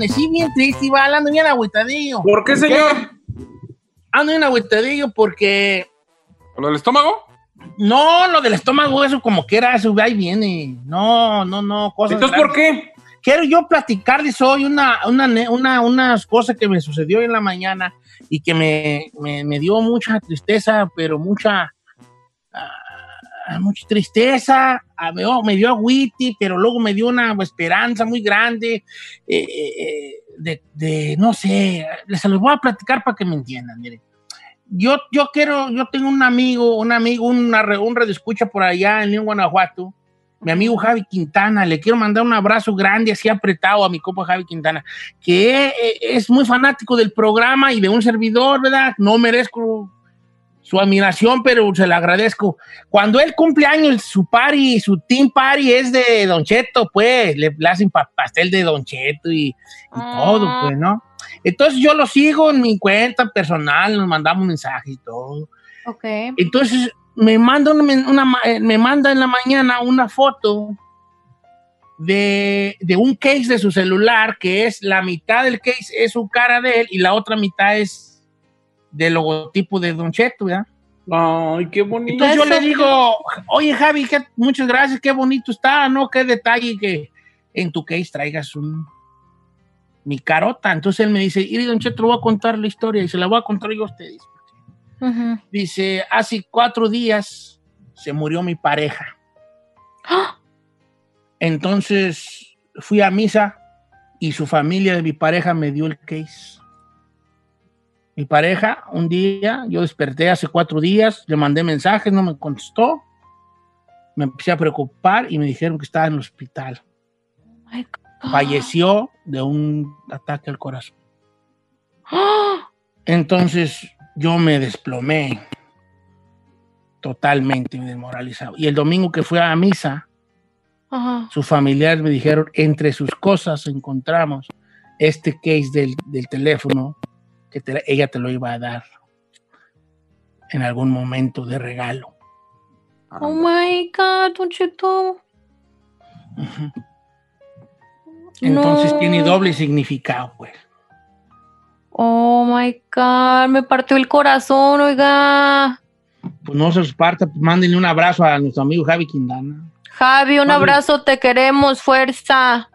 Amanecí bien triste, iba ando bien agüitadillo. ¿Por qué, señor? Ando bien agüitadillo porque... ¿Con lo del estómago? No, lo del estómago, eso como que era, eso ahí viene. No, no, no, cosas Entonces, ¿por qué? Quiero yo platicarles hoy una, una, una, unas cosas que me sucedió en la mañana y que me, me, me dio mucha tristeza, pero mucha... ah, mucha tristeza, ah, me, me dio agüiti, pero luego me dio una esperanza muy grande eh, eh, eh, de, de, no sé, se los voy a platicar para que me entiendan. Yo, yo quiero, yo tengo un amigo, un amigo, una, un escucha por allá en León, Guanajuato, mi amigo Javi Quintana, le quiero mandar un abrazo grande, así apretado a mi copa Javi Quintana, que eh, es muy fanático del programa y de un servidor, ¿verdad? No merezco su admiración, pero se la agradezco. Cuando él cumple años, su party, su team party es de Don Cheto, pues, le, le hacen pa- pastel de Don Cheto y, y Ah. todo, pues, ¿no? Entonces yo lo sigo en mi cuenta personal, nos mandamos mensajes y todo. Ok. Entonces me manda, una, una ma- eh, me manda en la mañana una foto de, de un case de su celular, que es la mitad del case es su cara de él y la otra mitad es del logotipo de Don Cheto, ¿verdad? Ay, qué bonito. Entonces yo le digo, oye Javi, qué- muchas gracias, qué bonito está, ¿no? Qué detalle que en tu case traigas un mi carota. Entonces él me dice, y Don Cheto, le voy a contar la historia y se la voy a contar yo a ustedes. Dice, hace cuatro días se murió mi pareja. ¡Ah! Entonces fui a misa y su familia de mi pareja me dio el case. Mi pareja, un día, yo desperté hace cuatro días, le mandé mensajes, no me contestó. Me empecé a preocupar y me dijeron que estaba en el hospital. God. Falleció de un ataque al corazón. ¡Ah! Entonces yo me desplomé totalmente desmoralizado. Y el domingo que fui a misa, Ajá. sus familiares me dijeron, entre sus cosas encontramos este case del, del teléfono que te- ella te lo iba a dar en algún momento de regalo. Oh my God, Don. Entonces No. tiene doble significado, pues. Oh my God, me partió el corazón, oiga. Pues no se los parta, pues mándenle un abrazo a nuestro amigo Javi Quindana. Javi, un Javi. abrazo, te queremos, fuerza.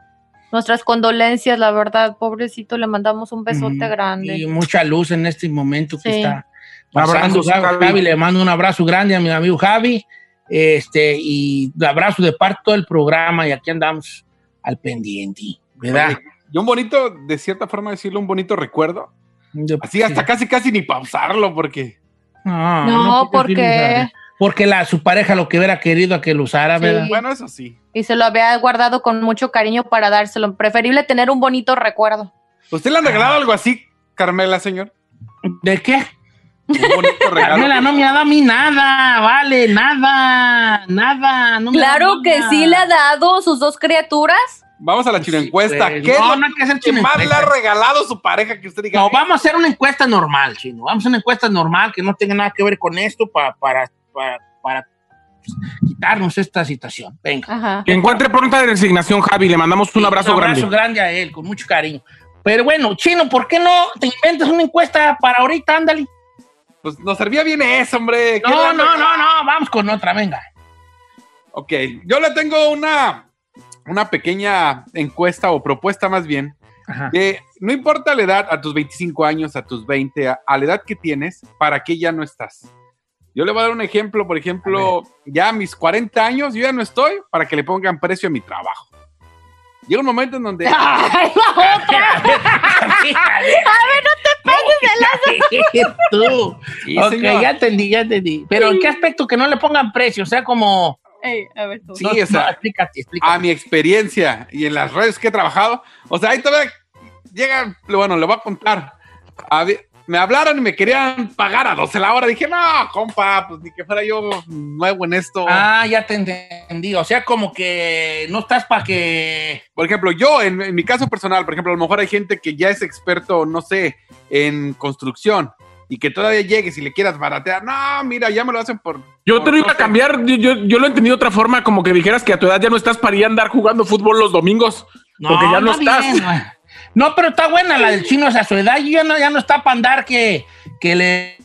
Nuestras condolencias, la verdad, pobrecito, le mandamos un besote grande. Y mucha luz en este momento que está pasando. Abrazos, Javi, le mando un abrazo grande a mi amigo Javi. Este, y un abrazo de parte todo el programa. Y aquí andamos al pendiente, ¿verdad? Y un bonito, de cierta forma decirlo, un bonito recuerdo. Yo- Así hasta casi, casi ni pausarlo, porque. No, No, porque. Porque la, su pareja lo que hubiera querido a que lo usara, Sí. ¿verdad? Bueno, eso sí. Y se lo había guardado con mucho cariño para dárselo. Preferible tener un bonito recuerdo. ¿Usted le han regalado algo así, Carmela, señor? ¿De qué? Un bonito regalo. Carmela no me ha dado a mí nada, vale, nada, nada. No me ha Claro que nada. sí le ha dado sus dos criaturas. Vamos a la chino encuesta. pues, ¿Qué no, no hay que hacer que chino más le encuesta. ha regalado su pareja que usted diga? No, vamos a hacer una encuesta normal, chino. Vamos a hacer una encuesta normal que no tenga nada que ver con esto para, para, para, para pues, quitarnos esta situación. Venga. Ajá. Que encuentre pronta resignación, Javi. Le mandamos un abrazo un grande. abrazo grande a él, con mucho cariño. Pero bueno, chino, ¿por qué no te inventas una encuesta para ahorita? Ándale. Pues nos servía bien eso, hombre. ¿Qué le No, no, no, no, vamos con otra, venga. Ok, yo le tengo una, una pequeña encuesta o propuesta más bien. Ajá. Que no importa la edad, a tus 25 años, a tus 20, a, a la edad que tienes, ¿para qué ya no estás? Yo le voy a dar un ejemplo, por ejemplo, ya a mis 40 años, yo ya no estoy para que le pongan precio a mi trabajo. Llega un momento en donde Ay, la otra. a ver, no te pases de Tú. Sí, ok, señor. ya entendí, ya entendí. Pero ¿en qué aspecto que no le pongan precio? O sea, como a ver tú. Sí, No, o sea, no, explícate, explícate. a mi experiencia y en las redes que he trabajado, o sea, ahí todavía llega, bueno, le voy a contar. Había- me hablaron y me querían pagar a 12 la hora. Dije, no, compa, pues ni que fuera yo nuevo en esto. Ah, ya te entendí. O sea, como que no estás para que. Por ejemplo, yo, en, en mi caso personal, por ejemplo, a lo mejor hay gente que ya es experto, no sé, en construcción y que todavía llegues y le quieras baratear. No, mira, ya me lo hacen por. Yo te lo iba no a cambiar, yo, yo, yo lo entendí de otra forma, como que dijeras que a tu edad ya no estás para ir a andar jugando fútbol los domingos, porque ya no, está estás. bien. No, pero está buena la del chino, o sea, a su edad ya no, ya no está para andar que, que le.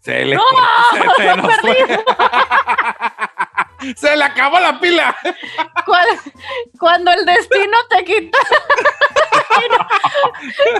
Se le, se, se nos fue. se le acabó la pila. Cuando el destino te quita.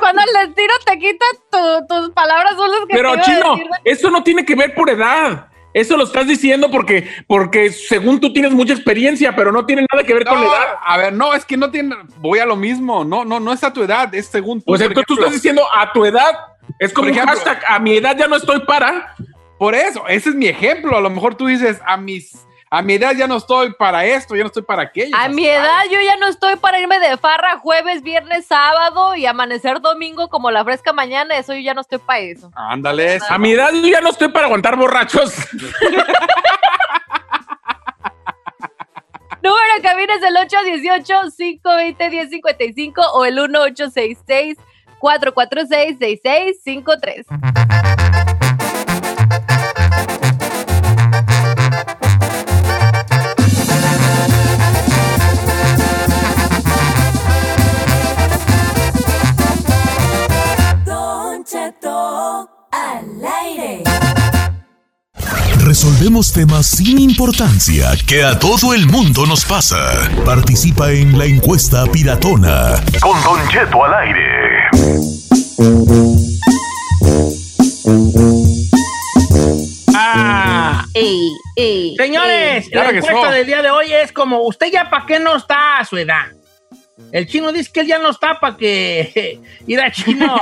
Cuando el destino te quita, tu- tus palabras son las que Pero te iba a chino, decir. eso no tiene que ver por edad. Eso lo estás diciendo porque, porque según tú tienes mucha experiencia, pero no tiene nada que ver con la edad. a ver, no, es que no tiene. Voy a lo mismo. No, no, no es a tu edad, es según tú. Pues entonces tú estás diciendo a tu edad. Es como un ejemplo- hashtag, a mi edad ya no estoy para. Por eso, ese es mi ejemplo. A lo mejor tú dices, a mis a mi edad ya no estoy para esto, ya no estoy para aquello. A mi edad yo ya no estoy para irme de farra jueves, viernes, sábado y amanecer domingo como la fresca mañana, eso yo ya no estoy para eso. Ándale, a mi edad yo ya no estoy para aguantar borrachos. Número de cabina es el 818-520-1055 o el 1866 446 6653 Resolvemos temas sin importancia que a todo el mundo nos pasa. Participa en la encuesta piratona. Con Don Cheto al aire. Ah, Ey, ey, señores, ey. La encuesta del día de hoy es como: ¿usted ya para qué no está a su edad? El chino dice que él ya no está para que ir a chino.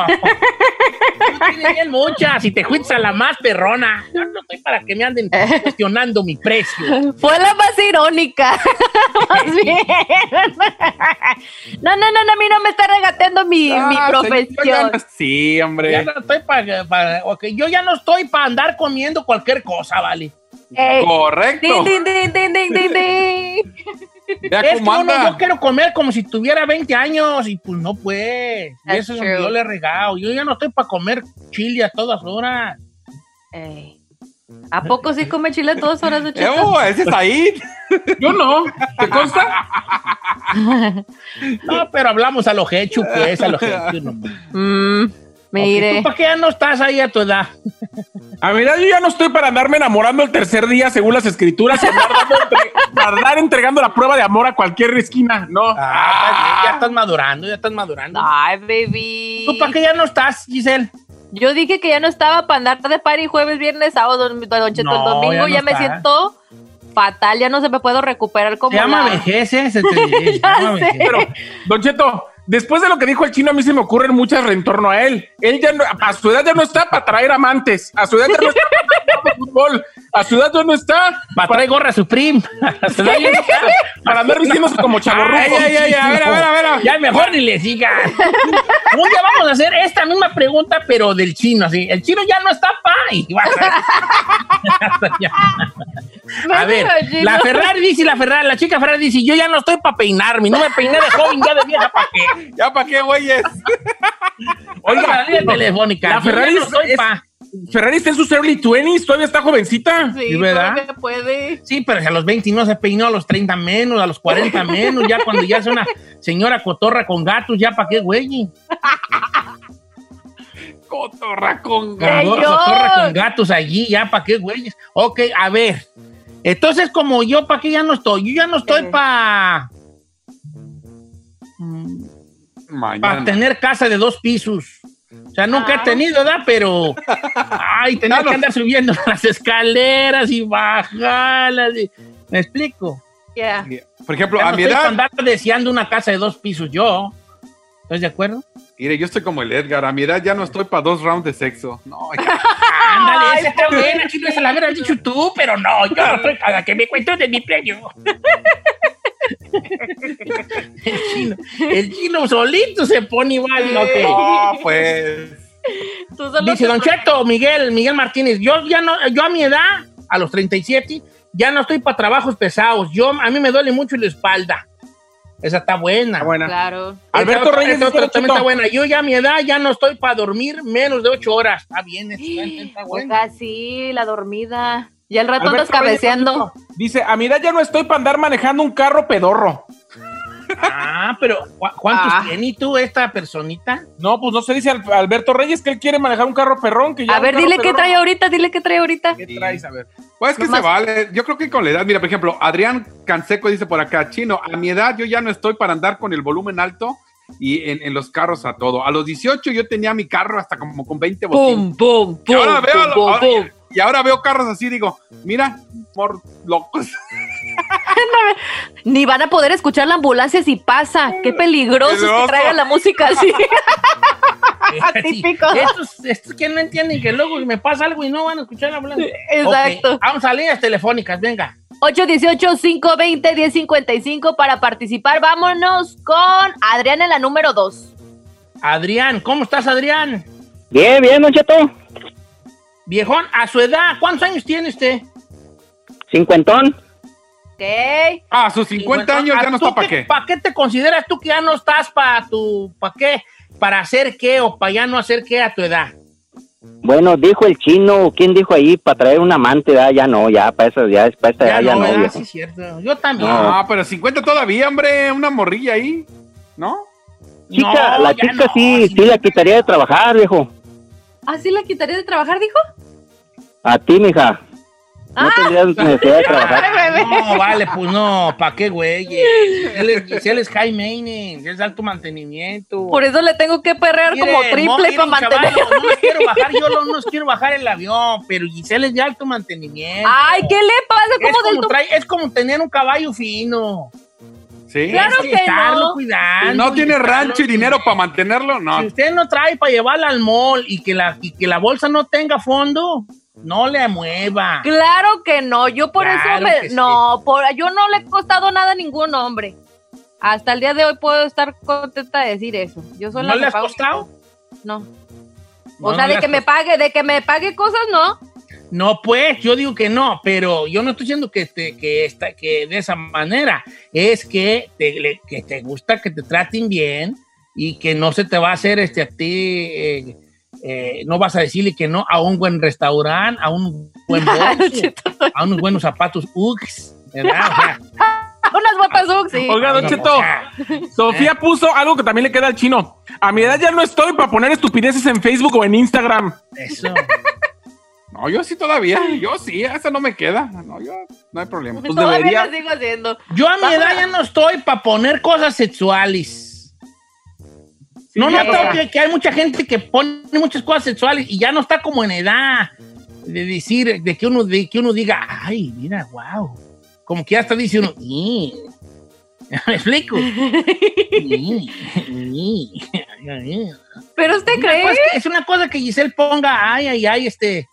Tú tienes bien muchas y te fuiste a la más perrona. Yo no estoy para que me anden cuestionando mi precio. Fue la más irónica. más bien. no, no, no, no, a mí no me está regateando mi, Ah, mi señor, profesión. no- Sí, hombre. Ya no estoy para, yo ya no estoy para andar comiendo cualquier cosa, ¿vale? Ey, Correcto. din, din, din, Vea Es que cómo uno, anda. yo quiero comer como si tuviera 20 años y pues no pues. Y That's eso es que yo le he regado. Yo ya no estoy para comer chile a todas horas. Ey. ¿A poco sí come chile a todas horas de Eh, Cheto? oh, ese es ahí. Yo no. ¿Te consta? No, pero hablamos a lo hecho, pues, a lo hecho. No. Mm, mire. ¿Tú para qué ya no estás ahí a tu edad? A mi edad yo ya no estoy para andarme enamorando el tercer día según las escrituras y andar, entre- andar entregando la prueba de amor a cualquier esquina. No. Ah, bien, ya estás madurando, ya estás madurando. Ay, baby. ¿Tú para qué ya no estás, Giselle? Yo dije que ya no estaba para andar de party jueves, viernes, sábado, don, don Cheto. No, el domingo ya me siento fatal, ya no se me puedo recuperar como Se llama la- vejez, ¿eh? Se te se Ya llama sé. vejez. Pero, Don Cheto, después de lo que dijo el chino, a mí se me ocurren muchas en torno a él. Él ya no, a su edad ya no está para traer amantes. A su edad ya no está para jugar fútbol. A su edad ya no está Para traer gorra Supreme. Se da bien. para andar vistiéndose como chavorruco. Ay, ay, ay, a ver, a ver, a ver. Ya mejor ni le sigan. Un día vamos a hacer esta misma pregunta, pero del chino, así. El chino ya no está pa. a- ver, la. Ferrari dice, la Ferrari, la chica Ferrari dice, yo ya no estoy para peinarme, no me peiné de joven, ya de vieja, ¿para qué? ¿Ya para qué, güeyes? Oiga, la línea telefónica. la Ferrari no es- estoy es- pa. Ferrari está en sus early 20s, todavía está jovencita. Sí, ¿Sí, verdad? todavía puede. Sí, pero si a los 20 no se peinó, a los 30 menos, a los 40 menos, ya cuando ya es una señora cotorra con gatos, ya para qué, güey. Cotorra con Señor. cotorra con gatos allí, ya para qué, güey. Ok, a ver. Entonces, como yo, ¿para qué ya no estoy? Yo ya no estoy Eh. para Mañana. tener casa de dos pisos. O sea, nunca he Ah. tenido, ¿verdad? Pero, ay, no- que andar subiendo las escaleras y bajarlas. y- ¿Me explico? Ya. Por ejemplo, Ya a no mi estoy para edad, andar deseando una casa de dos pisos yo. ¿Estás de acuerdo? mire, yo estoy como el Edgar. A mi edad ya no estoy para dos rounds de sexo. No, ya. Ándale, esa está buena, chino, esa la hubieras dicho tú, pero no, yo no soy cada que me cuento de mi premio. el, chino, el chino solito se pone igual, ok. No, pues. Tú solo Dice Don Cheto, Miguel, Miguel Martínez, yo ya no, yo a mi edad, a los 37, ya no estoy para trabajos pesados. Yo, a mí me duele mucho la espalda. Esa está buena. Está buena. Claro. Alberto Reyes esta otra dice, también está buena. Yo ya a mi edad ya no estoy para dormir menos de ocho horas. Está bien, está, está buena. Oiga, sí, la dormida. Ya el rato andas Reyes, cabeceando. Dice, a mi edad ya no estoy para andar manejando un carro pedorro. Ah, pero ¿cu- ¿cuántos Ah. tiene tú esta personita? No, pues no se dice Al- Alberto Reyes que él quiere manejar un carro perrón. Que ya A ver, dile qué trae ahorita, dile qué trae ahorita. ¿Qué traes? A ver. Pues es que Nomás- se vale. Yo creo que con la edad, mira, por ejemplo, Adrián Canseco dice por acá, chino, a mi edad yo ya no estoy para andar con el volumen alto y en, en los carros a todo. A los 18 yo tenía mi carro hasta como con 20 bocinas. Pum, pum, Y ahora veo, pum, pum, ahora- pum. y ahora veo carros así, digo, mira, por locos. Ni van a poder escuchar la ambulancia si pasa. Qué peligroso es que Peligroso. traigan la música así. Sí. Típico. Estos, estos que no entienden que luego me pasa algo y no van a escuchar la ambulancia. Exacto. Vamos a líneas telefónicas, venga. 818-520-1055 para participar. Vámonos con Adrián en la número 2. Adrián, ¿cómo estás, Adrián? Bien, bien, Don Cheto. Viejón, a su edad, ¿cuántos años tiene usted? Cincuentón. Ok. Ah, a sus 50 años ya no está para qué. ¿Para qué te consideras tú que ya no estás para tu, para qué? ¿Para hacer qué o para ya no hacer qué a tu edad? Bueno, dijo el chino, ¿quién dijo ahí? Para traer un amante, ¿verdad? ya no, ya para eso, ya, para esta edad ya no. Sí, es cierto. Yo también. No. Ah, pero 50 todavía, hombre, una morrilla ahí, ¿no? Chica, No, la ya chica no, sí, sí la quitaría de trabajar, viejo. ¿Ah, sí la quitaría de trabajar, dijo? A ti, mija. No Ah. tendrías necesidad de trabajar. No, vale, pues no, ¿para qué, güey? Él es, él es high maintenance, es alto mantenimiento. Por eso le tengo que perrear Mire, como mo- triple para mantener. chaval, no los quiero bajar, yo lo- no los quiero bajar el avión, pero Giselle es de alto mantenimiento. Ay, ¿qué le pasa? es, ¿Cómo del como trae- es como tener un caballo fino. Sí. Claro Es que estarlo no. cuidando. Si no tiene rancho y dinero para mantenerlo, no. Si usted no trae para llevarla al mall y que la, y que la bolsa no tenga fondo, no le mueva. Claro que no, yo por Claro eso me... que sí. No, por, yo no le he costado nada a ningún hombre. Hasta el día de hoy puedo estar contenta de decir eso. Yo soy ¿No le has pago- costado? No. O no sea, de que me pague, de que me pague cosas, no. No, pues, yo digo que no, pero yo no estoy diciendo que, te, que, esta, que de esa manera. Es que te, le- que te gusta que te traten bien y que no se te va a hacer este, a ti, eh, eh, no vas a decirle que no a un buen restaurante, a un buen bolso, a unos buenos zapatos Uggs, ¿verdad? O sea, Unas botas Ugg, sí. Oiga, Don Cheto, Sofía puso algo que también le queda al chino. A mi edad ya no estoy para poner estupideces en Facebook o en Instagram. eso. No, yo sí todavía. Yo sí, esa no me queda. No, yo no hay problema. Pues Todavía debería- lo sigo haciendo. Yo a mi edad ya no estoy para poner cosas sexuales. No noto no. que, que hay mucha gente que pone muchas cosas sexuales y ya no está como en edad de decir, de que uno, de que uno diga, ay, mira, wow. Como que ya está diciendo, "Ih". ¿me explico? ¿Pero usted Una cree? que- es una cosa que Giselle ponga, ay, ay, ay, este,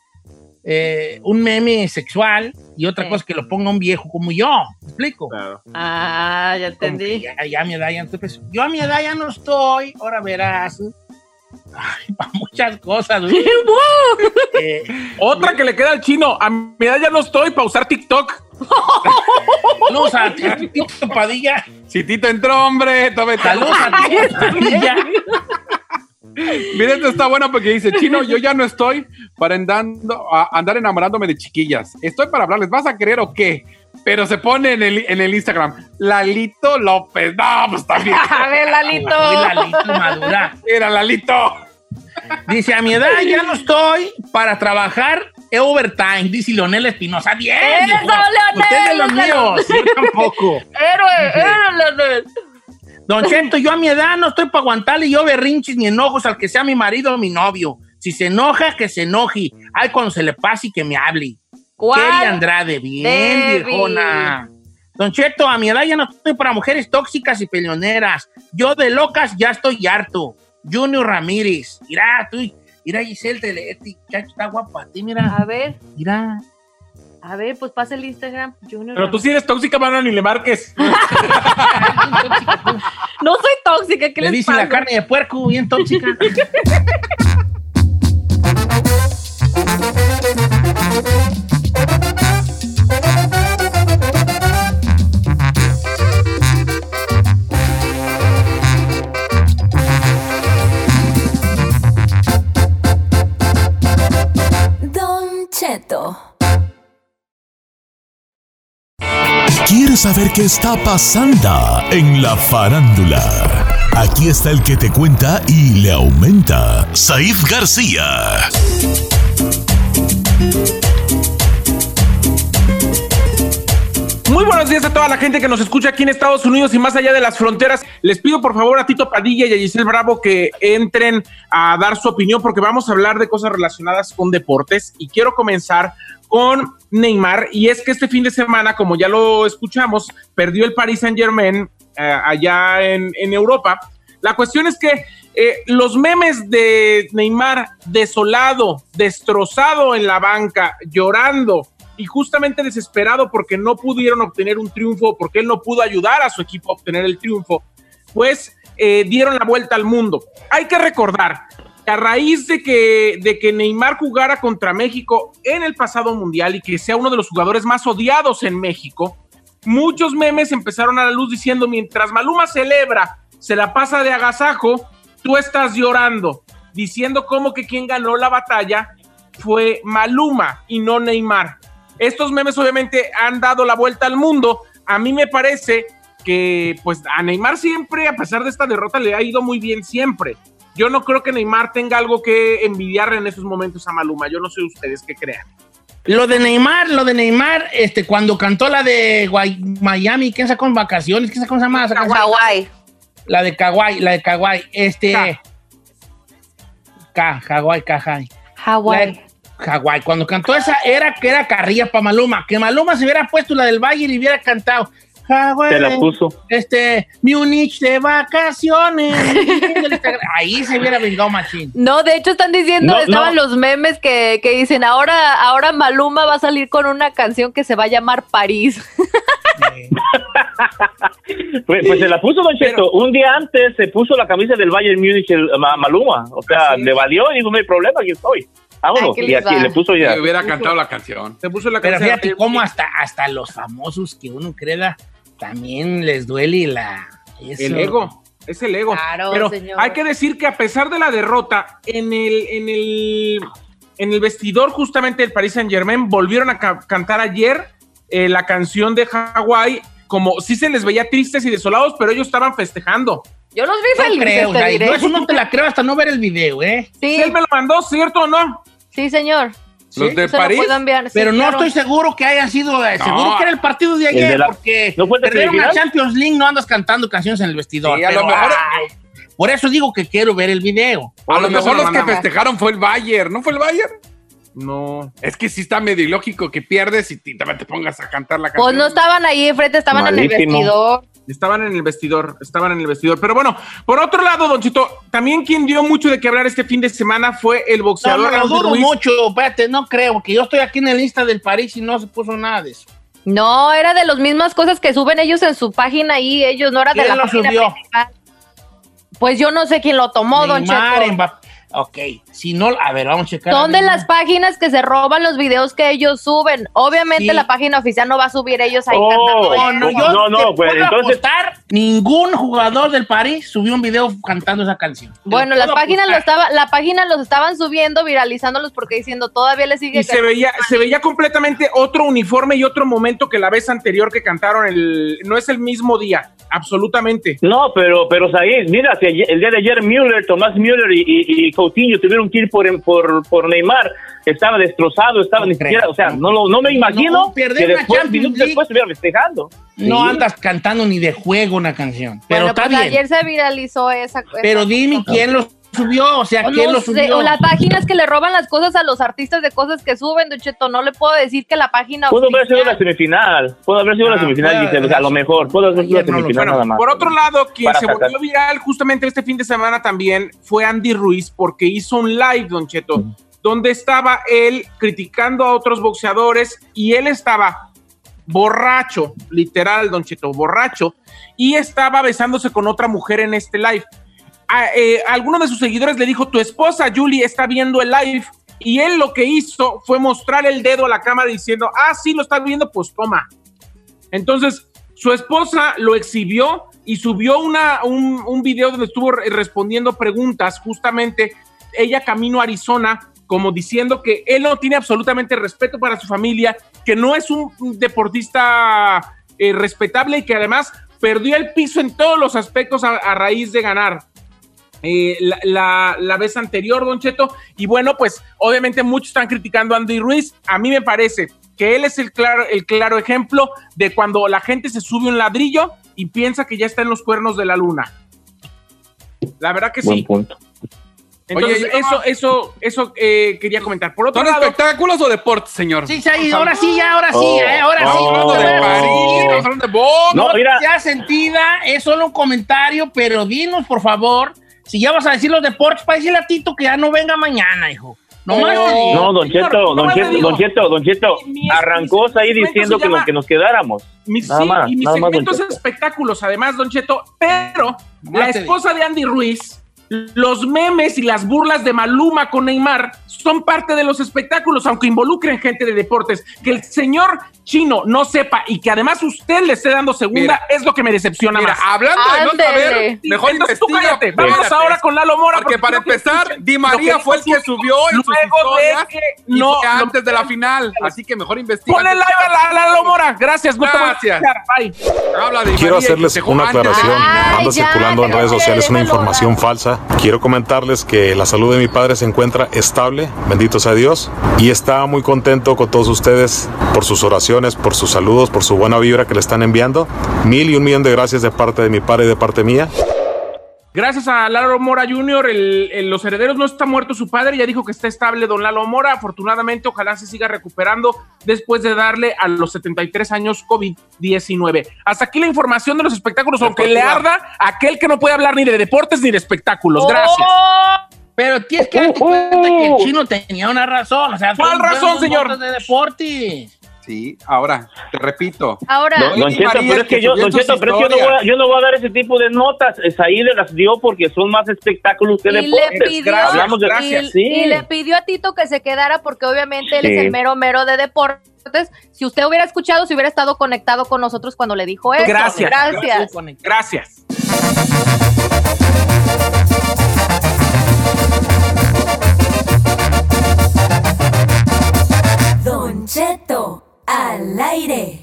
eh, un meme sexual y otra Sí. cosa que lo ponga un viejo como yo. ¿Me explico? Ah, ya entendí. Ya, ya a mi edad ya no estoy. pues, Yo a mi edad ya no estoy. Ahora verás. Ay, para muchas cosas. güey. Eh, Otra que le queda al chino. A mi edad ya no estoy para usar TikTok. saludos a ti, Tito Padilla. Si Tito entró, hombre, está- Saludos a ti, Padilla. Mira, esto está bueno porque dice, chino, yo ya no estoy para andando, a- andar enamorándome de chiquillas. Estoy para hablarles, ¿vas a creer o qué? Pero se pone en el, en el Instagram, Lalito López. No, pues también. A ver, Lalito. Lalito madura. Era Lalito. Dice, a mi edad ya no estoy para trabajar overtime. Dice Leonel Espinosa. Bien. ¡Eso. Leonel! Usted es de los míos. Yo tampoco. Héroe, héroe, Leonel. Don Chento, yo a mi edad no estoy para aguantarle yo berrinches ni enojos al que sea mi marido o mi novio. Si se enoja, que se enoje. Ay, cuando se le pase y que me hable. ¿Cuál? Kelly Andrade, bien, viejona. Don Cheto, a mi edad ya no estoy para mujeres tóxicas y peleoneras. Yo de locas ya estoy harto. Junior Ramírez. Mira, tú, Mira, Giselle, te- este está guapa. A ti, mira, A ver, mira. A ver, pues pasa el Instagram. Junior. Pero tú sí eres tóxica, mano, ni le marques. No soy tóxica, ¿qué Le les dice pasa? la carne de puerco, bien tóxica. ¿Quieres saber qué está pasando en la farándula? Aquí está el que te cuenta y le aumenta, Saif García. Muy buenos días a toda la gente que nos escucha aquí en Estados Unidos y más allá de las fronteras. Les pido por favor a Tito Padilla y a Giselle Bravo que entren a dar su opinión porque vamos a hablar de cosas relacionadas con deportes y quiero comenzar con Neymar y es que este fin de semana, como ya lo escuchamos, perdió el Paris Saint Germain allá en, en Europa. La cuestión es que eh, los memes de Neymar desolado, destrozado en la banca, llorando y justamente desesperado porque no pudieron obtener un triunfo, porque él no pudo ayudar a su equipo a obtener el triunfo, pues eh, dieron la vuelta al mundo. Hay que recordar que a raíz de que, de que Neymar jugara contra México en el pasado mundial y que sea uno de los jugadores más odiados en México, muchos memes empezaron a la luz diciendo mientras Maluma celebra, se la pasa de agasajo, tú estás llorando, diciendo como que quien ganó la batalla fue Maluma y no Neymar. Estos memes obviamente han dado la vuelta al mundo. A mí me parece que pues a Neymar siempre, a pesar de esta derrota, le ha ido muy bien siempre. Yo no creo que Neymar tenga algo que envidiarle en esos momentos a Maluma. Yo no sé ustedes qué crean. Lo de Neymar, lo de Neymar, este, cuando cantó la de Guay- Miami, ¿quién sacó en vacaciones? ¿Quién sacó esa más? Hawái. La de Kawaii, la de Kawaii. Este. Ka. Ka. Hawái. Hawái. Cuando cantó esa, era que era carrilla para Maluma. Que Maluma se hubiera puesto la del Valle y hubiera cantado. Hawái. Se la puso. Este, Múnich de vacaciones. Ahí se hubiera vengado machín. No, de hecho están diciendo, No, estaban no. los memes que, que dicen, ahora, ahora Maluma va a salir con una canción que se va a llamar París. Pues, pues se la puso Don Cheto. Un día antes se puso la camisa del Bayern Múnich el Ma- Maluma. O sea, le valió y dijo, no hay problema, aquí estoy. Vámonos. Ay, y aquí le puso ya. Que hubiera cantado la canción. Se puso la Pero canción. fíjate cómo hasta, hasta los famosos que uno creda también les duele la. eso. El ego, es el ego. Claro, Pero señor. hay que decir que a pesar de la derrota, en el, en el, en el vestidor justamente del Paris Saint Germain volvieron a ca- cantar ayer eh, la canción de Hawái, como sí se les veía tristes y desolados, pero ellos estaban festejando. Yo los vi No felices, creo, te o sea, diré. yo eso no te la creo hasta no ver el video, ¿eh? Sí, ¿Sí él me lo mandó, cierto o no? Sí, señor. Los de lo París. puedo enviar, sí, Pero no claro. estoy seguro que haya sido, eh, No. seguro que era el partido de ayer, de la- porque ¿No perdieron la? Champions League, no andas cantando canciones en el vestidor. Sí, a lo pero, mejor- ay, por eso digo que quiero ver el video. A lo se mejor lo los que festejaron fue el Bayern. ¿No fue el Bayern? No. Es que sí está medio ilógico que pierdes y te- también te pongas a cantar la canción. Pues no estaban ahí enfrente, estaban en el vestidor. Estaban en el vestidor, estaban en el vestidor. Pero bueno, por otro lado, Don Chito, también quien dio mucho de qué hablar este fin de semana fue el No, boxeador no, lo Andy dudo Ruiz. mucho, espérate, no creo, porque yo estoy aquí en el Insta del París y no se puso nada de eso. No, era de las mismas cosas que suben ellos en su página ahí, ellos no era de ¿Quién la lo página subió? principal. Pues yo no sé quién lo tomó, Don Neymar, Cheto. Ok, si no, a ver, vamos a checar. Son de las páginas que se roban los videos que ellos suben. Obviamente Sí. la página oficial no va a subir ellos ahí Oh, cantando. No, no, No, yo no, no, pues, puedo entonces- apostar, ningún jugador del París subió un video cantando esa canción. Bueno, las páginas lo estaba, la página los estaban subiendo, viralizándolos porque diciendo todavía le sigue Y se veía, se veía completamente otro uniforme y otro momento que la vez anterior que cantaron. El, no es el mismo día, absolutamente. No, pero, pero Said, mira, el día de ayer Müller, Tomás Müller y, y, y Coutinho tuvieron que ir por, por, por Neymar, estaba destrozado, estaba No ni creo. siquiera, o sea, no, lo- no me imagino No, perder que después, Champions minutos después estuviera festejando. No Sí. andas cantando ni de juego una canción. Pero Bueno, está pues bien. ayer se viralizó esa Pero esa dime cosa. quién los subió? O sea, ¿quién No lo sé, subió? o las páginas que le roban las cosas a los artistas de cosas que suben, Don Cheto. No le puedo decir que la página. Pudo haber sido la semifinal. Pudo haber sido Ah, la semifinal, puede Giselle. O sea, a lo mejor. Pudo haber sido la semifinal Bueno, nada más. por otro lado, quien Para se sacar. volvió viral justamente este fin de semana también fue Andy Ruiz porque hizo un live, Don Cheto, donde estaba él criticando a otros boxeadores y él estaba borracho, literal, Don Cheto, borracho, y estaba besándose con otra mujer en este live. A, eh, alguno de sus seguidores le dijo, tu esposa Julie está viendo el live. Y él lo que hizo fue mostrar el dedo a la cámara diciendo, ah, sí, lo está viendo, pues toma. Entonces, su esposa lo exhibió y subió una, un, un video donde estuvo re- respondiendo preguntas, justamente ella camino a Arizona, como diciendo que él no tiene absolutamente respeto para su familia, que no es un deportista eh, respetable y que además perdió el piso en todos los aspectos a raíz de ganar. Eh, la, la- la vez anterior, Don Cheto. Y bueno, pues obviamente muchos están criticando a Andy Ruiz. A mí me parece que él es el claro, el claro ejemplo de cuando la gente se sube un ladrillo y piensa que ya está en los cuernos de la luna. La verdad que Buen sí. punto. Entonces, Oye, eso, eso, eso eh, quería comentar. Por otro ¿Son lado, espectáculos o deportes, señor? Sí, sí, ahora sí, ya, ahora sí, Oh, eh, ahora sí. Hablando de ahora París, sí. estamos hablando de. No, mira. sea sentida, es solo un comentario, pero dinos, por favor, si ya vas a decir los deportes, para decirle a Tito que ya no venga mañana, hijo. No digo. No, Don Cheto, Don Cheto. Don Cheto, Don Cheto, arrancó ahí diciendo que, llama- que nos quedáramos. Mi, Nada sí, más, y mi nada segmento es espectáculos, además, Don Cheto, pero la esposa de Andy Ruiz, los memes y las burlas de Maluma con Neymar son parte de los espectáculos, aunque involucren gente de deportes. Que el señor chino no sepa y que además usted le esté dando segunda Mira. es lo que me decepciona Mira, más. hablando de no saber, mejor Entonces tú investiga. cállate. Vámonos ahora con Lalo Mora. Porque para empezar, Di María fue el que su- subió en sus luego historias de que y no, antes de la final. Así que mejor investiga. Ponle live a, la- Gracias, no Gracias. Habla de Quiero María, hacerles una aclaración. Ay, Anda ya, circulando en redes sociales una información falsa. Quiero comentarles que la salud de mi padre se encuentra estable, bendito sea Dios, y está muy contento con todos ustedes por sus oraciones, por sus saludos, por su buena vibra que le están enviando. Mil y un millón de gracias de parte de mi padre y de parte mía. Gracias a Lalo Mora Jr., el- el- los herederos no está muerto su padre, ya dijo que está estable don Lalo Mora, afortunadamente ojalá se siga recuperando después de darle a los 73 años COVID-19. Hasta aquí la información de los espectáculos, aunque le arda aquel que no puede hablar ni de deportes ni de espectáculos. Gracias. ¡Oh! Pero tienes que darte cuenta que el chino tenía una razón. O sea, ¿Cuál razón, señor? de deportes. Sí, ahora, te repito. Ahora, Don, don Cheto, pero es que que yo, Don Cheto, pero es que yo no, voy a, yo no voy a dar ese tipo de notas. Es ahí de las dio porque son más espectáculos que y le deportes. pidió, Gracias, Hablamos de- gracias. y, Sí. y le pidió a Tito que se quedara porque obviamente él es el mero mero de deportes. Si usted hubiera escuchado, si hubiera estado conectado con nosotros cuando le dijo eso. Gracias. Gracias. Gracias. Don Cheto, al aire.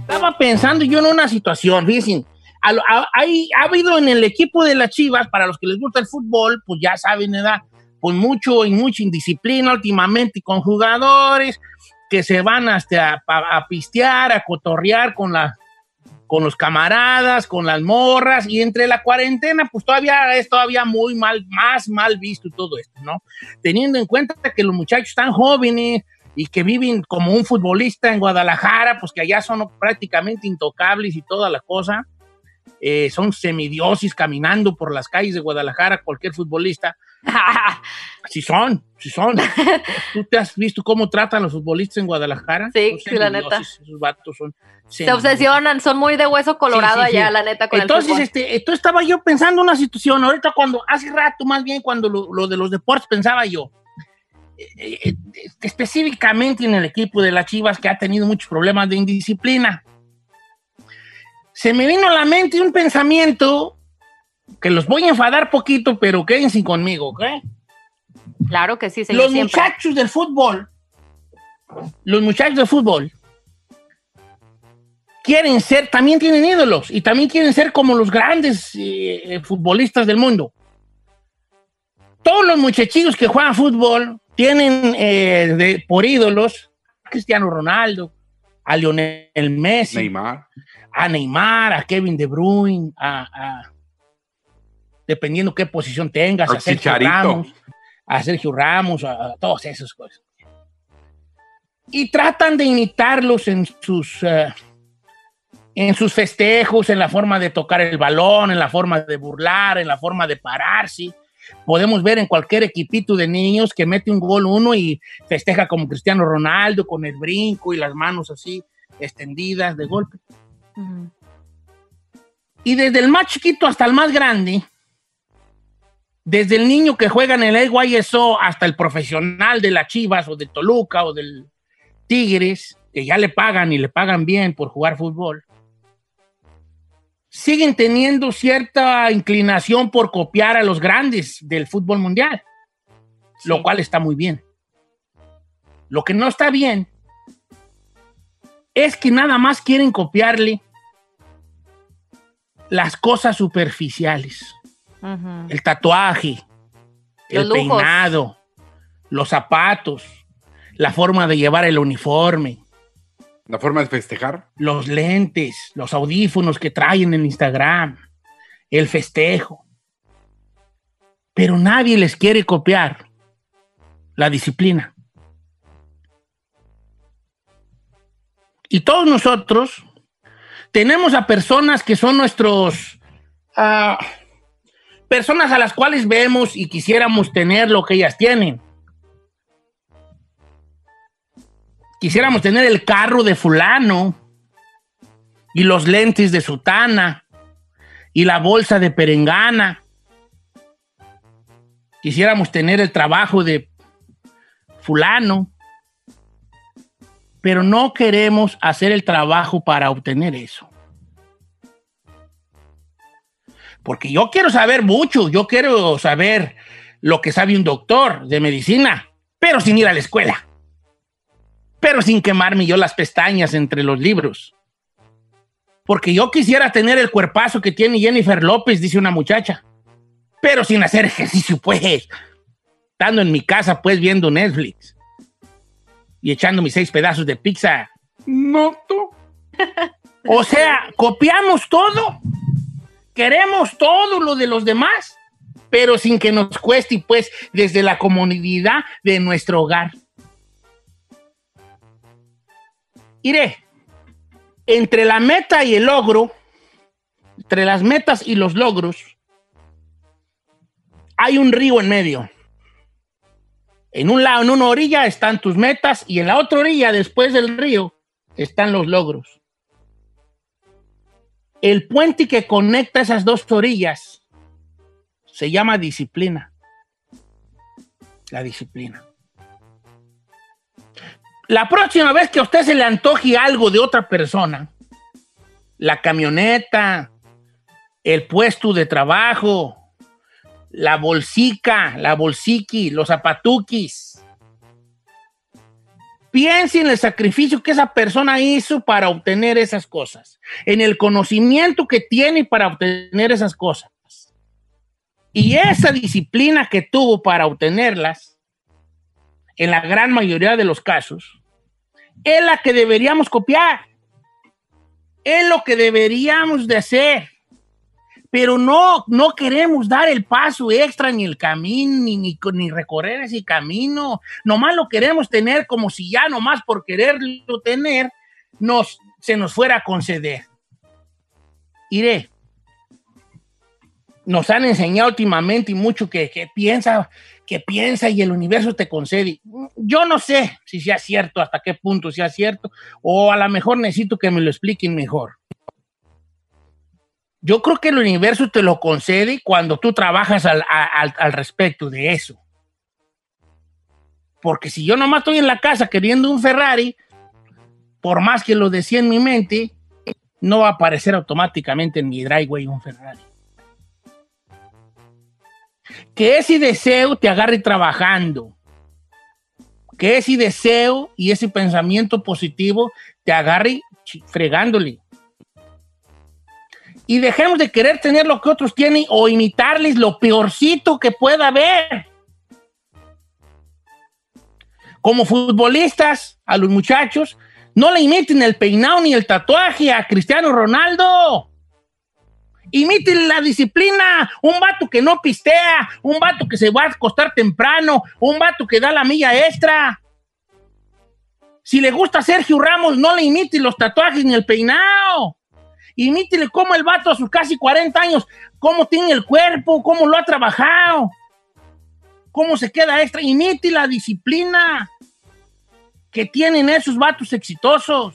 Estaba pensando yo en una situación, fíjense. ha habido en el equipo de las Chivas, para los que les gusta el fútbol, pues ya saben, ¿verdad? Pues mucho y mucha indisciplina últimamente con jugadores que se van hasta a- a pistear, a cotorrear con, la, con los camaradas, con las morras, y entre la cuarentena, pues todavía es todavía muy mal, más mal visto todo esto, ¿no? Teniendo en cuenta que los muchachos están jóvenes y que viven como un futbolista en Guadalajara, pues que allá son prácticamente intocables y toda la cosa. Eh, son semidiosis caminando por las calles de Guadalajara, cualquier futbolista. Sí son, sí son. ¿Tú te has visto cómo tratan los futbolistas en Guadalajara? Sí, sí, la neta. Esos vatos son Se obsesionan, son muy de hueso colorado Sí, sí, sí. allá, la neta, con Entonces, el este, esto estaba yo pensando en una situación, ahorita cuando, hace rato más bien, cuando lo, lo de los deportes pensaba yo, eh, eh, específicamente en el equipo de las Chivas que ha tenido muchos problemas de indisciplina. Se me vino a la mente un pensamiento que los voy a enfadar poquito, pero quédense conmigo, ¿ok? Claro que sí, señor, Los siempre. muchachos del fútbol, los muchachos del fútbol, quieren ser, también tienen ídolos y también quieren ser como los grandes eh, futbolistas del mundo. Todos los muchachillos que juegan fútbol tienen eh, de- por ídolos a Cristiano Ronaldo, a Lionel Messi, Neymar. a Neymar, a Kevin De Bruyne, a, a- dependiendo qué posición tengas, a Sergio Chicharito. Ramos, a Sergio Ramos, a, a todas esas cosas. Y tratan de imitarlos en sus, eh, en sus festejos, en la forma de tocar el balón, en la forma de burlar, en la forma de pararse. Podemos ver en cualquier equipito de niños que mete un gol uno y festeja como Cristiano Ronaldo con el brinco y las manos así extendidas de golpe. Y desde el más chiquito hasta el más grande, desde el niño que juega en el AYSO hasta el profesional de las Chivas o de Toluca o del Tigres, que ya le pagan y le pagan bien por jugar fútbol, siguen teniendo cierta inclinación por copiar a los grandes del fútbol mundial, lo cual está muy bien. Lo que no está bien es que nada más quieren copiarle las cosas superficiales, El tatuaje, el lujos. peinado, los zapatos, la forma de llevar el uniforme, La forma de festejar. los lentes, los audífonos que traen en Instagram, el festejo. Pero nadie les quiere copiar la disciplina. Y todos nosotros tenemos a personas que son nuestros... ah, personas a las cuales vemos y quisiéramos tener lo que ellas tienen. Quisiéramos tener el carro de fulano y los lentes de sutana y la bolsa de perengana. Quisiéramos tener el trabajo de fulano, pero no queremos hacer el trabajo para obtener eso. Porque yo quiero saber mucho, yo quiero saber lo que sabe un doctor de medicina, pero sin ir a la escuela pero sin quemarme yo las pestañas entre los libros. Porque yo quisiera tener el cuerpazo que tiene Jennifer López, dice una muchacha, pero sin hacer ejercicio, pues. Estando en mi casa, pues, viendo Netflix y echando mis seis pedazos de pizza. No, tú. O sea, copiamos todo, queremos todo lo de los demás, pero sin que nos cueste, pues, desde la comodidad de nuestro hogar. Iré, entre la meta y el logro, entre las metas y los logros, hay un río en medio. En un lado, en una orilla están tus metas y en la otra orilla, después del río, están los logros. El puente que conecta esas dos orillas se llama disciplina. La disciplina. La próxima vez que a usted se le antoje algo de otra persona, la camioneta, el puesto de trabajo, la bolsica, la bolsiqui, los zapatuquis. Piense en el sacrificio que esa persona hizo para obtener esas cosas, en el conocimiento que tiene para obtener esas cosas. Y esa disciplina que tuvo para obtenerlas, en la gran mayoría de los casos, es la que deberíamos copiar. Es lo que deberíamos de hacer. Pero no, no queremos dar el paso extra ni el camino, ni, ni, ni recorrer ese camino. Nomás lo queremos tener como si ya nomás por quererlo tener nos, se nos fuera a conceder. Iré. Nos han enseñado últimamente y mucho que, que piensa, que piensa y el universo te concede. Yo no sé si sea cierto, hasta qué punto sea cierto, o a lo mejor necesito que me lo expliquen mejor. Yo creo que el universo te lo concede cuando tú trabajas al, al, al respecto de eso. Porque si yo nomás estoy en la casa queriendo un Ferrari, por más que lo decía en mi mente, no va a aparecer automáticamente en mi driveway un Ferrari. Que ese deseo te agarre trabajando. Que ese deseo y ese pensamiento positivo te agarre fregándole. Y dejemos de querer tener lo que otros tienen o imitarles lo peorcito que pueda haber. Como futbolistas, a los muchachos, no le imiten el peinado ni el tatuaje a Cristiano Ronaldo. Imite la disciplina. Un vato que no pistea, un vato que se va a acostar temprano, un vato que da la milla extra. Si le gusta Sergio Ramos, no le imite los tatuajes ni el peinado. Imítele cómo el vato a sus casi 40 años, cómo tiene el cuerpo, cómo lo ha trabajado, cómo se queda extra. Imite la disciplina que tienen esos vatos exitosos.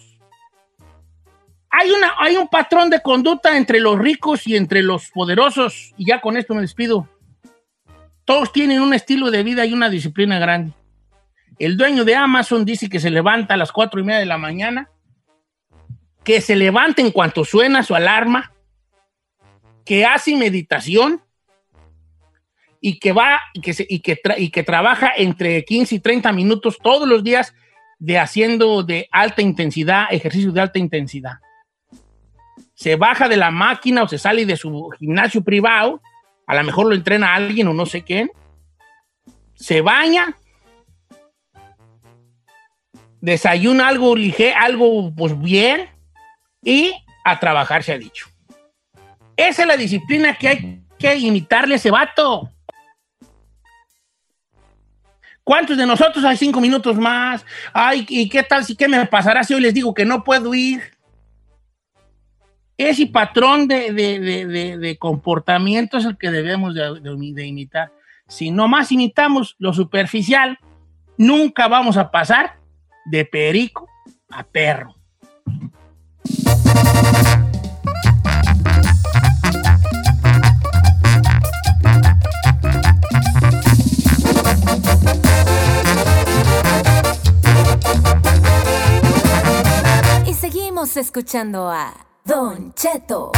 Hay, una, hay un patrón de conducta entre los ricos y entre los poderosos, y ya con esto me despido. Todos tienen un estilo de vida y una disciplina grande. El dueño de Amazon dice que se levanta a las cuatro y media de la mañana, que se levanta en cuanto suena su alarma, que hace meditación y que va y que, y que, y que trabaja entre 15 y 30 minutos todos los días de haciendo de alta intensidad, ejercicio de alta intensidad. Se baja de la máquina o se sale de su gimnasio privado, a lo mejor lo entrena alguien o no sé quién, se baña, desayuna algo ligero, algo pues bien y a trabajar se ha dicho. Esa es la disciplina que hay que imitarle a ese vato. ¿Cuántos de nosotros hay cinco minutos más? Ay, ¿y qué tal si qué me pasará si hoy les digo que no puedo ir? Ese patrón de, de- de- comportamiento es el que debemos de, de- de imitar. Si nomás imitamos lo superficial, nunca vamos a pasar de perico a perro. Y seguimos escuchando a Don Cheto.